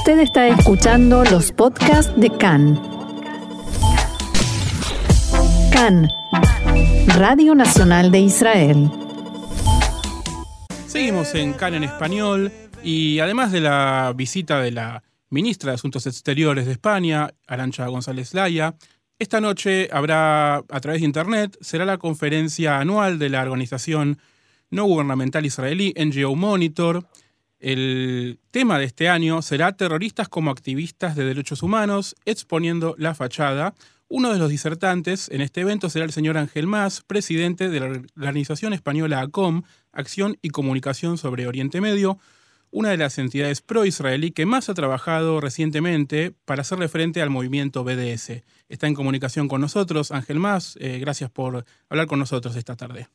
Usted está escuchando los podcasts de CAN. CAN, Radio Nacional de Israel. Seguimos en CAN en español y además de la visita de la ministra de Asuntos Exteriores de España, Arancha González Laya, esta noche habrá, a través de Internet, será la conferencia anual de la organización no gubernamental israelí NGO Monitor, el tema de este año será terroristas como activistas de derechos humanos, exponiendo la fachada. Uno de los disertantes en este evento será el señor Ángel Mas, presidente de la organización española ACOM, Acción y Comunicación sobre Oriente Medio, una de las entidades pro-israelí que más ha trabajado recientemente para hacerle frente al movimiento BDS. Está en comunicación con nosotros, Ángel Mas. Eh, gracias por hablar con nosotros esta tarde.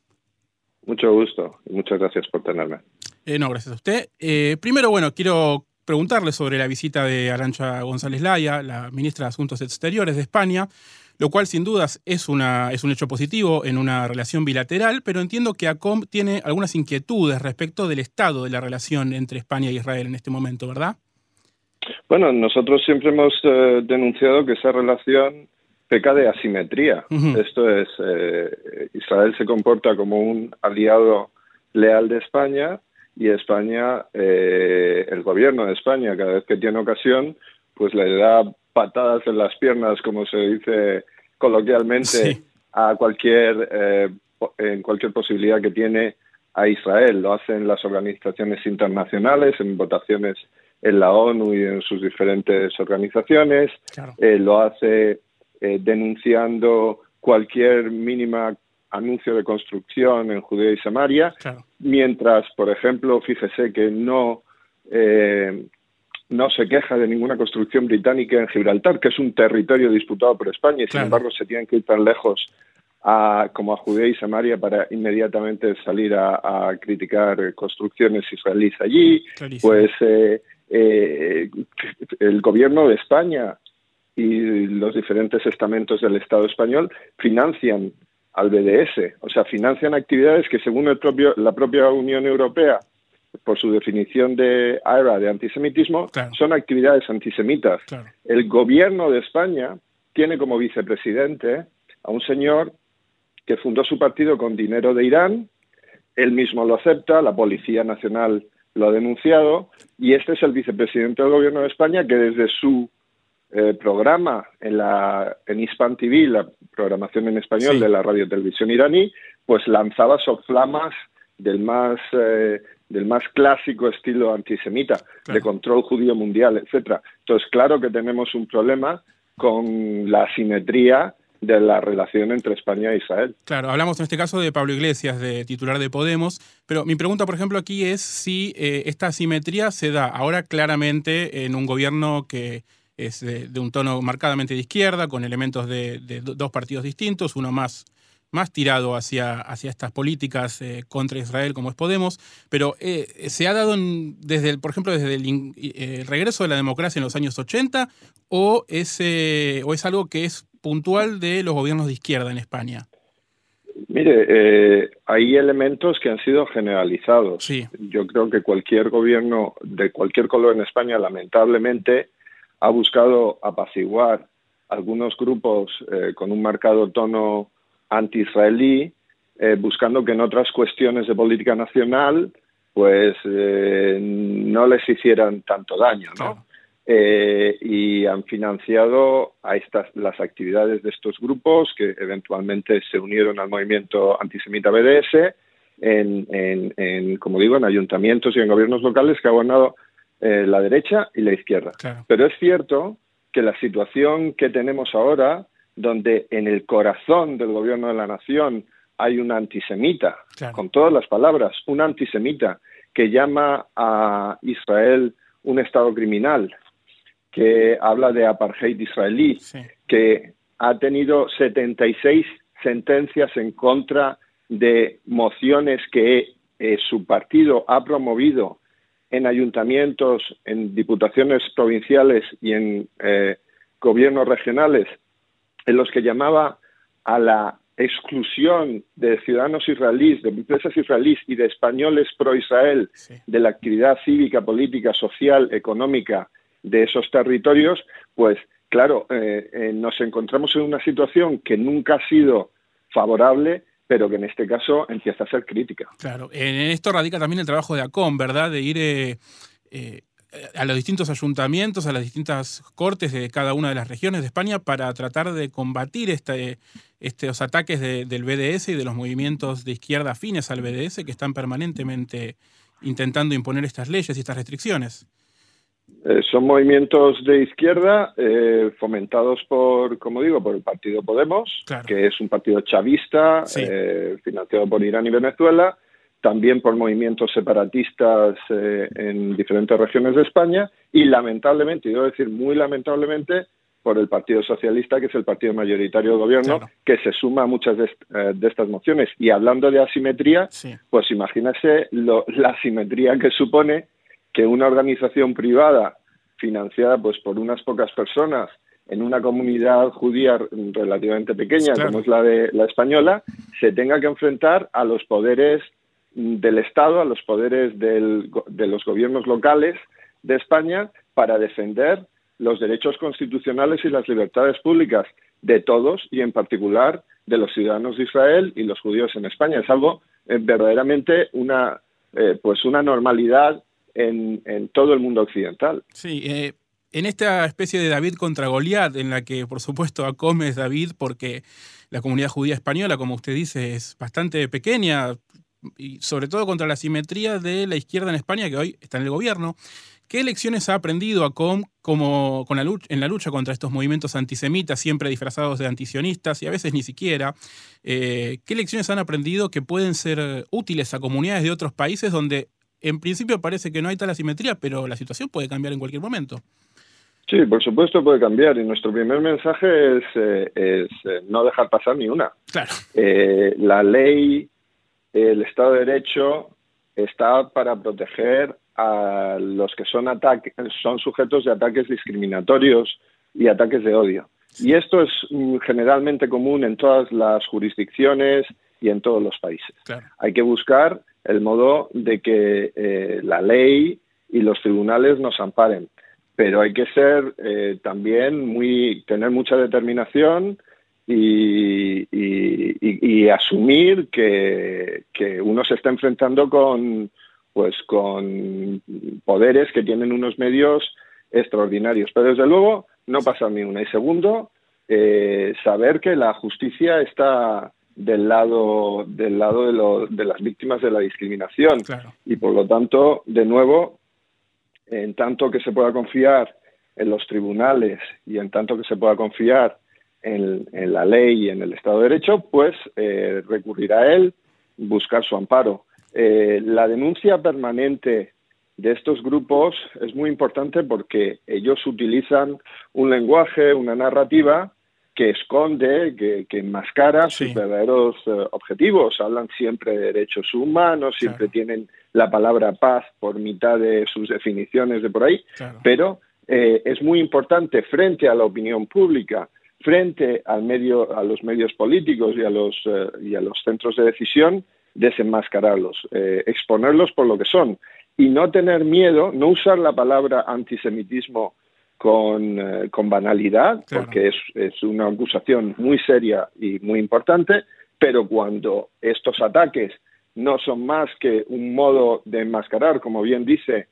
Mucho gusto y muchas gracias por tenerme. Eh, no, gracias a usted. Eh, primero, bueno, quiero preguntarle sobre la visita de Arancha González Laya, la ministra de Asuntos Exteriores de España, lo cual sin dudas es, una, es un hecho positivo en una relación bilateral, pero entiendo que ACOM tiene algunas inquietudes respecto del estado de la relación entre España y Israel en este momento, ¿verdad? Bueno, nosotros siempre hemos eh, denunciado que esa relación peca de asimetría. Esto es, Israel se comporta como un aliado leal de España, y España, eh, el gobierno de España, cada vez que tiene ocasión, pues le da patadas en las piernas, como se dice coloquialmente, a cualquier, eh, en cualquier posibilidad que tiene a Israel. Lo hacen las organizaciones internacionales, en votaciones en la ONU y en sus diferentes organizaciones. Eh, lo hace denunciando cualquier mínima anuncio de construcción en Judea y Samaria, mientras, por ejemplo, fíjese que no, eh, no se queja de ninguna construcción británica en Gibraltar, que es un territorio disputado por España, y sin embargo se tienen que ir tan lejos a, como a Judea y Samaria para inmediatamente salir a, criticar construcciones israelíes allí. Pues eh, eh, el gobierno de España y los diferentes estamentos del Estado español financian al BDS. O sea, financian actividades que según el propio, la propia Unión Europea, por su definición de AERA de antisemitismo, son actividades antisemitas. El gobierno de España tiene como vicepresidente a un señor que fundó su partido con dinero de Irán, él mismo lo acepta, la Policía Nacional lo ha denunciado, y este es el vicepresidente del gobierno de España que desde su eh, programa en, la, en Hispan TV, la programación en español de la radio televisión iraní, pues lanzaba soflamas del más eh, del más clásico estilo antisemita, de control judío mundial, etcétera. Entonces, claro que tenemos un problema con la asimetría de la relación entre España e Israel. Claro, hablamos en este caso de Pablo Iglesias, de titular de Podemos, pero mi pregunta, por ejemplo, aquí es si eh, esta asimetría se da ahora claramente en un gobierno que es de, un tono marcadamente de izquierda, con elementos de, dos partidos distintos, uno más, más tirado hacia, hacia estas políticas eh, contra Israel como es Podemos, pero eh, se ha dado desde, por ejemplo, desde eh, el, regreso de la democracia en los años 80 o es, o es algo que es puntual de los gobiernos de izquierda en España. Mire, hay elementos que han sido generalizados. Yo creo que cualquier gobierno de cualquier color en España, lamentablemente, ha buscado apaciguar algunos grupos eh, con un marcado tono anti-israelí, eh, buscando que en otras cuestiones de política nacional pues eh, no les hicieran tanto daño, ¿no? y han financiado a estas las actividades de estos grupos que eventualmente se unieron al movimiento antisemita BDS en, en, como digo, en ayuntamientos y en gobiernos locales que ha gobernado eh, la derecha y la izquierda. Pero es cierto que la situación que tenemos ahora, donde en el corazón del gobierno de la nación hay un antisemita, con todas las palabras, un antisemita que llama a Israel un Estado criminal, que habla de apartheid israelí, que ha tenido 76 sentencias en contra de mociones que eh, su partido ha promovido en ayuntamientos, en diputaciones provinciales y en eh, gobiernos regionales, en los que llamaba a la exclusión de ciudadanos israelíes, de empresas israelíes y de españoles pro-Israel de la actividad cívica, política, social, económica de esos territorios, pues claro, eh, eh, nos encontramos en una situación que nunca ha sido favorable, pero que en este caso empieza a ser crítica. Claro, en esto radica también el trabajo de ACOM, ¿verdad? De ir eh, a los distintos ayuntamientos, a las distintas cortes de cada una de las regiones de España para tratar de combatir este, estos ataques del BDS y de los movimientos de izquierda afines al BDS que están permanentemente intentando imponer estas leyes y estas restricciones. Eh, son movimientos de izquierda eh, fomentados por, como digo, por el partido Podemos, que es un partido chavista eh, financiado por Irán y Venezuela, también por movimientos separatistas en diferentes regiones de España y lamentablemente, y debo decir muy lamentablemente, por el Partido Socialista, que es el partido mayoritario del gobierno, que se suma a muchas de, estas mociones. Y hablando de asimetría, pues imagínese la asimetría que supone que una organización privada financiada pues por unas pocas personas en una comunidad judía relativamente pequeña como es la de la española se tenga que enfrentar a los poderes del Estado, a los poderes de los gobiernos locales de España para defender los derechos constitucionales y las libertades públicas de todos y en particular de los ciudadanos de Israel y los judíos en España. Es algo eh, verdaderamente una, eh, pues una normalidad en, todo el mundo occidental. Sí, eh, en esta especie de David contra Goliat, en la que por supuesto acome David porque la comunidad judía española, como usted dice, es bastante pequeña y sobre todo contra la simetría de la izquierda en España que hoy está en el gobierno. ¿Qué lecciones ha aprendido ACOM como, en la lucha contra estos movimientos antisemitas, siempre disfrazados de antisionistas y a veces ni siquiera? Eh, ¿Qué lecciones han aprendido que pueden ser útiles a comunidades de otros países donde en principio parece que no hay tal asimetría, pero la situación puede cambiar en cualquier momento. Sí, por supuesto puede cambiar y nuestro primer mensaje es, eh, eh, no dejar pasar ni una. Claro. Eh, la ley, el Estado de Derecho está para proteger a los que son, son sujetos de ataques discriminatorios y ataques de odio. Y esto es mm, generalmente común en todas las jurisdicciones y en todos los países. Hay que buscar el modo de que eh, la ley y los tribunales nos amparen. Pero hay que ser eh, también muy, tener mucha determinación y, asumir que, uno se está enfrentando con, pues, con poderes que tienen unos medios extraordinarios. Pero desde luego no pasa ni una. Y segundo, eh, saber que la justicia está del lado del lado de, las víctimas de la discriminación y por lo tanto de nuevo en tanto que se pueda confiar en los tribunales y en tanto que se pueda confiar en, la ley y en el Estado de Derecho, pues eh, recurrir a él, buscar su amparo. Eh, la denuncia permanente de estos grupos es muy importante porque ellos utilizan un lenguaje, una narrativa que esconde, que, enmascara sus verdaderos eh, objetivos. Hablan siempre de derechos humanos, siempre tienen la palabra paz por mitad de sus definiciones de por ahí, pero eh, es muy importante frente a la opinión pública, frente al medio, a los medios políticos y a los, eh, y a los centros de decisión, desenmascararlos, exponerlos por lo que son y no tener miedo, no usar la palabra antisemitismo con, eh, con banalidad, porque es, es una acusación muy seria y muy importante, pero cuando estos ataques no son más que un modo de enmascarar, como bien dice,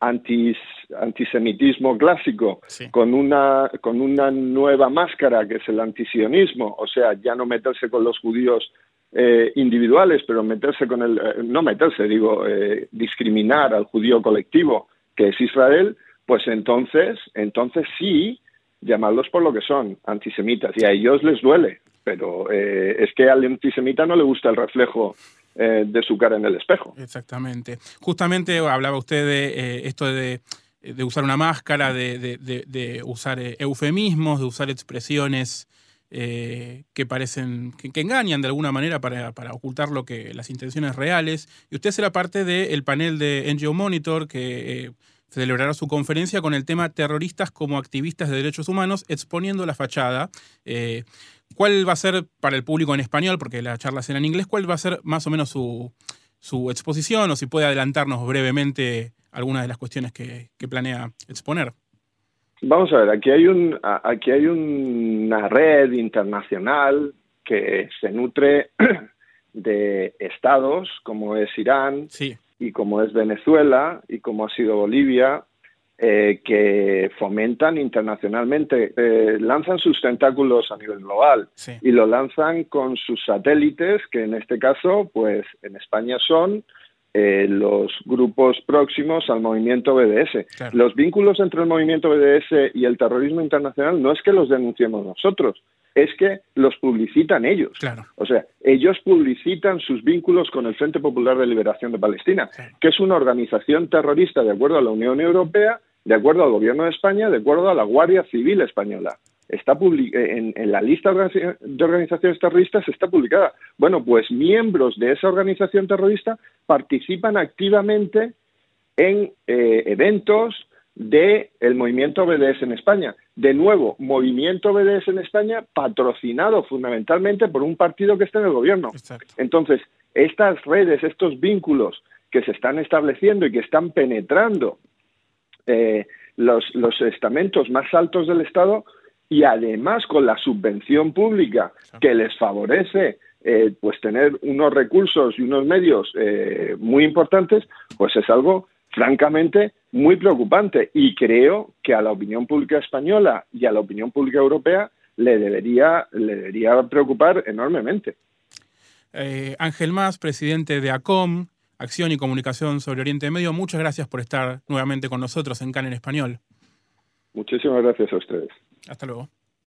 antis, antisemitismo clásico con, una, con una nueva máscara que es el antisionismo, o sea, ya no meterse con los judíos eh, individuales, pero meterse con el, eh, no meterse, digo, discriminar al judío colectivo, que es Israel, pues entonces, entonces sí, llamarlos por lo que son, antisemitas, y a ellos les duele, pero eh, es que al antisemita no le gusta el reflejo eh, de su cara en el espejo. Exactamente. Justamente hablaba usted de eh, esto de, usar una máscara, de, usar eufemismos, de usar expresiones que parecen, que, engañan de alguna manera para, ocultar lo que las intenciones reales. Y usted será parte del panel de NGO Monitor que celebrará su conferencia con el tema Terroristas como activistas de derechos humanos, exponiendo la fachada. Eh, ¿Cuál va a ser para el público en español, porque la charla será en inglés, cuál va a ser más o menos su, exposición o si puede adelantarnos brevemente algunas de las cuestiones que, planea exponer? Vamos a ver, aquí hay, un, aquí hay una red internacional que se nutre de estados como es Irán y como es Venezuela y como ha sido Bolivia, eh, que fomentan internacionalmente, eh, lanzan sus tentáculos a nivel global y lo lanzan con sus satélites, que en este caso, pues en España son eh, los grupos próximos al movimiento BDS. Los vínculos entre el movimiento BDS y el terrorismo internacional no es que los denunciemos nosotros, es que los publicitan ellos. O sea, ellos publicitan sus vínculos con el Frente Popular de Liberación de Palestina, que es una organización terrorista de acuerdo a la Unión Europea, de acuerdo al Gobierno de España, de acuerdo a la Guardia Civil Española está en, en, la lista de organizaciones terroristas está publicada. Bueno, pues miembros de esa organización terrorista participan activamente en eh, eventos del movimiento BDS en España. De nuevo, movimiento BDS en España patrocinado fundamentalmente por un partido que está en el gobierno. Entonces, estas redes, estos vínculos que se están estableciendo y que están penetrando eh, los, los estamentos más altos del Estado y además con la subvención pública que les favorece eh, pues tener unos recursos y unos medios eh, muy importantes, pues es algo francamente muy preocupante y creo que a la opinión pública española y a la opinión pública europea le debería, le debería preocupar enormemente. Eh, Ángel Más, presidente de ACOM, Acción y Comunicación sobre Oriente Medio, muchas gracias por estar nuevamente con nosotros en CAN en Español. Muchísimas gracias a ustedes. Hasta luego.